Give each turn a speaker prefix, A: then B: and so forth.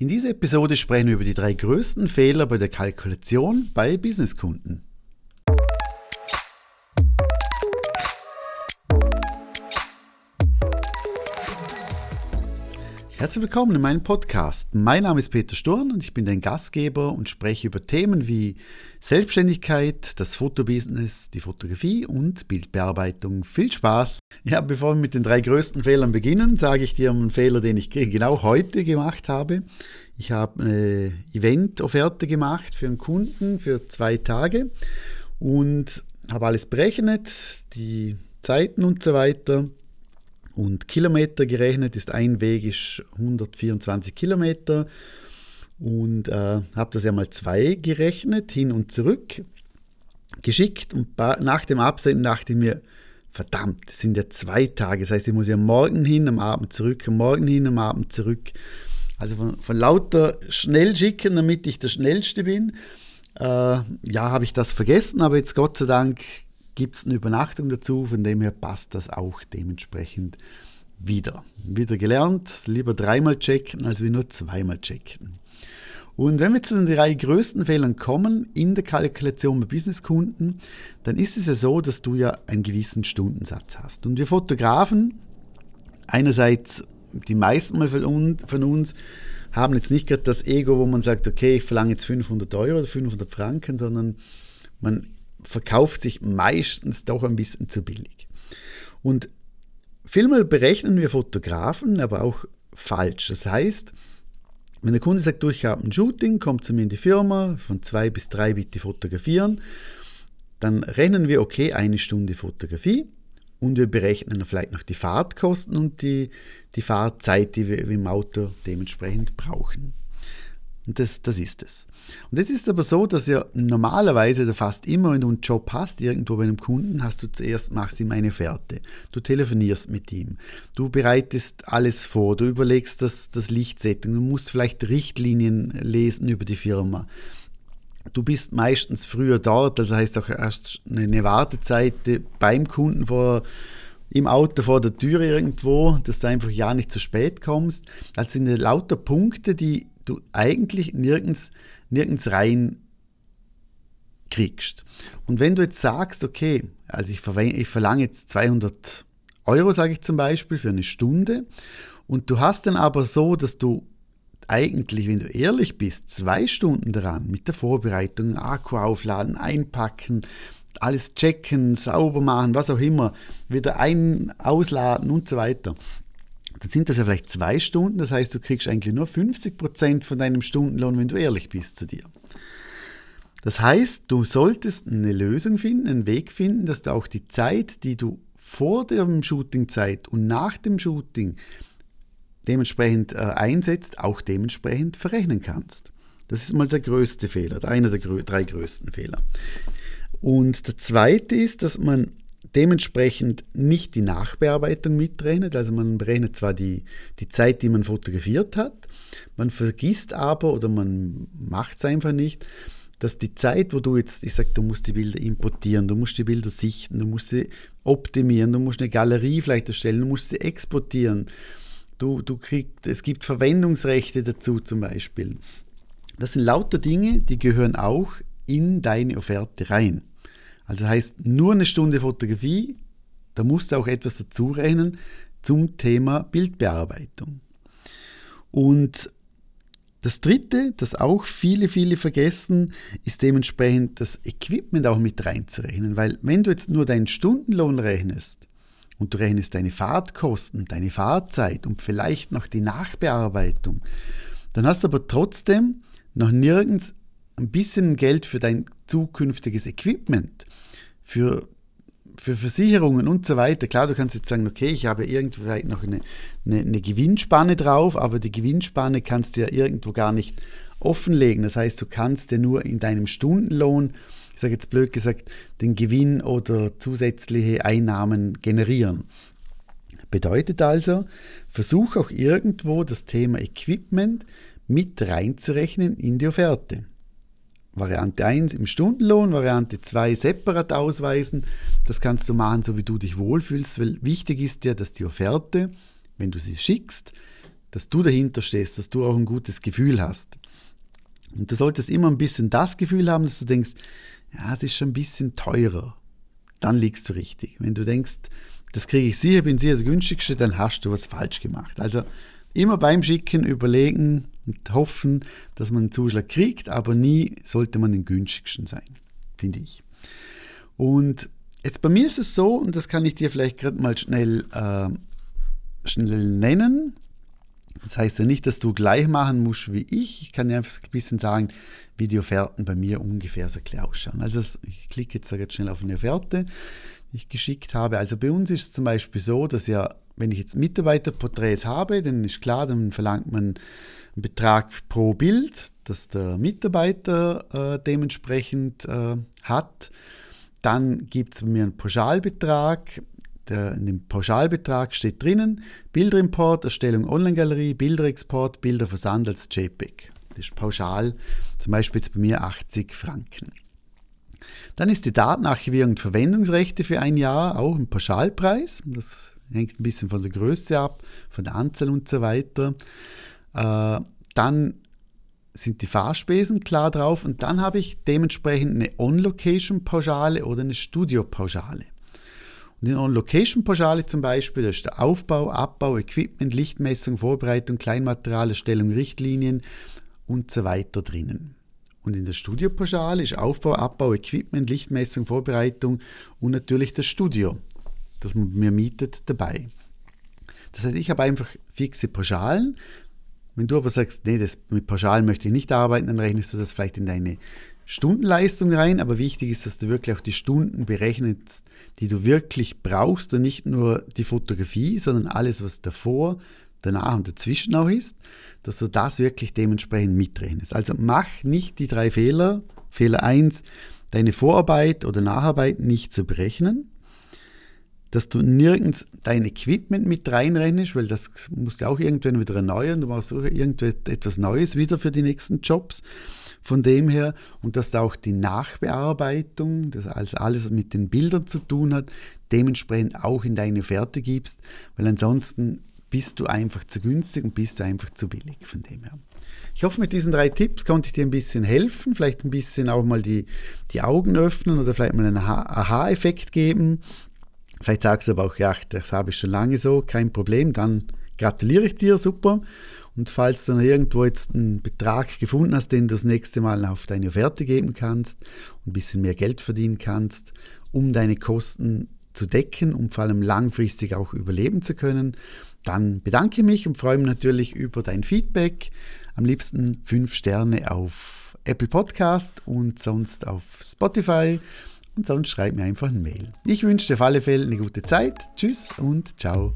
A: In dieser Episode sprechen wir über die drei größten Fehler bei der Kalkulation bei Businesskunden. Herzlich willkommen in meinem Podcast. Mein Name ist Peter Sturm und ich bin dein Gastgeber und spreche über Themen wie Selbstständigkeit, das Fotobusiness, die Fotografie und Bildbearbeitung. Viel Spaß! Ja, bevor wir mit den drei größten Fehlern beginnen, sage ich dir einen Fehler, den ich genau heute gemacht habe. Ich habe eine Event-Offerte gemacht für einen Kunden für zwei Tage und habe alles berechnet, die Zeiten und so weiter und Kilometer gerechnet ist ein Weg ist 124 Kilometer und äh, habe das ja mal zwei gerechnet, hin und zurück, geschickt und nach dem Absenden dachte ich mir, verdammt, das sind ja zwei Tage, das heißt, ich muss ja morgen hin, am Abend zurück, Morgen hin, am Abend zurück. Also von, von lauter schnell schicken, damit ich der Schnellste bin. Äh, ja, habe ich das vergessen, aber jetzt Gott sei Dank gibt es eine Übernachtung dazu, von dem her passt das auch dementsprechend wieder. Wieder gelernt, lieber dreimal checken, als wir nur zweimal checken. Und wenn wir zu den drei größten Fehlern kommen in der Kalkulation bei Businesskunden, dann ist es ja so, dass du ja einen gewissen Stundensatz hast. Und wir Fotografen, einerseits die meisten von uns, haben jetzt nicht gerade das Ego, wo man sagt, okay, ich verlange jetzt 500 Euro oder 500 Franken, sondern man verkauft sich meistens doch ein bisschen zu billig. Und vielmal berechnen wir Fotografen aber auch falsch. Das heißt, wenn der Kunde sagt, du, ich habe ein Shooting, kommt zu mir in die Firma, von zwei bis drei bitte fotografieren, dann rechnen wir, okay, eine Stunde Fotografie und wir berechnen vielleicht noch die Fahrtkosten und die, die Fahrzeit, die wir im Auto dementsprechend brauchen. Und das, das ist es. Und jetzt ist aber so, dass ja normalerweise oder fast immer, wenn du einen Job hast, irgendwo bei einem Kunden, hast du zuerst, machst ihm eine Fährte. Du telefonierst mit ihm. Du bereitest alles vor. Du überlegst das, das Lichtsetting. Du musst vielleicht Richtlinien lesen über die Firma. Du bist meistens früher dort, also heißt auch erst eine Wartezeit beim Kunden vor im Auto vor der Tür irgendwo, dass du einfach ja nicht zu spät kommst. Das sind lauter Punkte, die du eigentlich nirgends, nirgends rein kriegst. Und wenn du jetzt sagst, okay, also ich, ich verlange jetzt 200 Euro, sage ich zum Beispiel, für eine Stunde, und du hast dann aber so, dass du eigentlich, wenn du ehrlich bist, zwei Stunden dran mit der Vorbereitung, Akku aufladen, einpacken, alles checken, sauber machen, was auch immer, wieder ein, ausladen und so weiter dann sind das ja vielleicht zwei Stunden. Das heißt, du kriegst eigentlich nur 50 Prozent von deinem Stundenlohn, wenn du ehrlich bist zu dir. Das heißt, du solltest eine Lösung finden, einen Weg finden, dass du auch die Zeit, die du vor dem Shooting-Zeit und nach dem Shooting dementsprechend äh, einsetzt, auch dementsprechend verrechnen kannst. Das ist mal der größte Fehler, einer der drei größten Fehler. Und der zweite ist, dass man dementsprechend nicht die Nachbearbeitung mitrechnet. Also man berechnet zwar die, die Zeit, die man fotografiert hat, man vergisst aber oder man macht es einfach nicht, dass die Zeit, wo du jetzt, ich sage, du musst die Bilder importieren, du musst die Bilder sichten, du musst sie optimieren, du musst eine Galerie vielleicht erstellen, du musst sie exportieren, du, du kriegst, es gibt Verwendungsrechte dazu zum Beispiel. Das sind lauter Dinge, die gehören auch in deine Offerte rein. Also heißt nur eine Stunde Fotografie, da musst du auch etwas dazu rechnen zum Thema Bildbearbeitung. Und das dritte, das auch viele, viele vergessen, ist dementsprechend das Equipment auch mit reinzurechnen, weil wenn du jetzt nur deinen Stundenlohn rechnest und du rechnest deine Fahrtkosten, deine Fahrzeit und vielleicht noch die Nachbearbeitung, dann hast du aber trotzdem noch nirgends ein bisschen Geld für dein zukünftiges Equipment für, für Versicherungen und so weiter. Klar, du kannst jetzt sagen, okay, ich habe irgendwo vielleicht noch eine, eine, eine Gewinnspanne drauf, aber die Gewinnspanne kannst du ja irgendwo gar nicht offenlegen. Das heißt, du kannst ja nur in deinem Stundenlohn, ich sage jetzt blöd gesagt, den Gewinn oder zusätzliche Einnahmen generieren. Bedeutet also, versuch auch irgendwo das Thema Equipment mit reinzurechnen in die Offerte. Variante 1 im Stundenlohn, Variante 2 separat ausweisen. Das kannst du machen, so wie du dich wohlfühlst, weil wichtig ist ja, dass die Offerte, wenn du sie schickst, dass du dahinter stehst, dass du auch ein gutes Gefühl hast. Und du solltest immer ein bisschen das Gefühl haben, dass du denkst, ja, es ist schon ein bisschen teurer. Dann liegst du richtig. Wenn du denkst, das kriege ich sicher, bin sicher der günstigste, dann hast du was falsch gemacht. Also immer beim Schicken überlegen und hoffen, dass man einen Zuschlag kriegt, aber nie sollte man den günstigsten sein, finde ich. Und jetzt bei mir ist es so, und das kann ich dir vielleicht gerade mal schnell, äh, schnell nennen. Das heißt ja nicht, dass du gleich machen musst wie ich. Ich kann dir einfach ein bisschen sagen, wie die Offerten bei mir ungefähr so ausschauen. Also ich klicke jetzt, jetzt schnell auf eine Offerte, die ich geschickt habe. Also bei uns ist es zum Beispiel so, dass ja, wenn ich jetzt Mitarbeiterporträts habe, dann ist klar, dann verlangt man einen Betrag pro Bild, das der Mitarbeiter äh, dementsprechend äh, hat. Dann gibt es bei mir einen Pauschalbetrag. Der, in dem Pauschalbetrag steht drinnen Bilderimport, Erstellung Online-Galerie, Bilderexport, Bilderversand als JPEG. Das ist pauschal, zum Beispiel jetzt bei mir 80 Franken. Dann ist die Datenarchivierung und Verwendungsrechte für ein Jahr auch ein Pauschalpreis. Das hängt ein bisschen von der Größe ab, von der Anzahl und so weiter. Äh, dann sind die Fahrspesen klar drauf und dann habe ich dementsprechend eine On-Location-Pauschale oder eine Studio-Pauschale. Und in On-Location-Pauschale zum Beispiel, da ist der Aufbau, Abbau, Equipment, Lichtmessung, Vorbereitung, Kleinmaterial, Erstellung, Richtlinien und so weiter drinnen. Und in der Studio-Pauschale ist Aufbau, Abbau, Equipment, Lichtmessung, Vorbereitung und natürlich das Studio, das man mir mietet, dabei. Das heißt, ich habe einfach fixe Pauschalen, wenn du aber sagst, nee, das, mit Pauschalen möchte ich nicht arbeiten, dann rechnest du das vielleicht in deine Stundenleistung rein. Aber wichtig ist, dass du wirklich auch die Stunden berechnest, die du wirklich brauchst und nicht nur die Fotografie, sondern alles, was davor, danach und dazwischen auch ist, dass du das wirklich dementsprechend mitrechnest. Also mach nicht die drei Fehler. Fehler 1, deine Vorarbeit oder Nacharbeit nicht zu berechnen dass du nirgends dein Equipment mit reinrechnest, weil das musst du auch irgendwann wieder erneuern. Du brauchst auch irgendetwas Neues wieder für die nächsten Jobs. Von dem her, und dass da auch die Nachbearbeitung, das also alles mit den Bildern zu tun hat, dementsprechend auch in deine Offerte gibst, weil ansonsten bist du einfach zu günstig und bist du einfach zu billig von dem her. Ich hoffe, mit diesen drei Tipps konnte ich dir ein bisschen helfen, vielleicht ein bisschen auch mal die, die Augen öffnen oder vielleicht mal einen Aha-Effekt geben Vielleicht sagst du aber auch, ja, das habe ich schon lange so, kein Problem, dann gratuliere ich dir, super. Und falls du noch irgendwo jetzt einen Betrag gefunden hast, den du das nächste Mal auf deine Offerte geben kannst und ein bisschen mehr Geld verdienen kannst, um deine Kosten zu decken und vor allem langfristig auch überleben zu können, dann bedanke ich mich und freue mich natürlich über dein Feedback. Am liebsten fünf Sterne auf Apple Podcast und sonst auf Spotify und sonst schreib mir einfach eine Mail. Ich wünsche dir auf alle Fälle eine gute Zeit. Tschüss und ciao.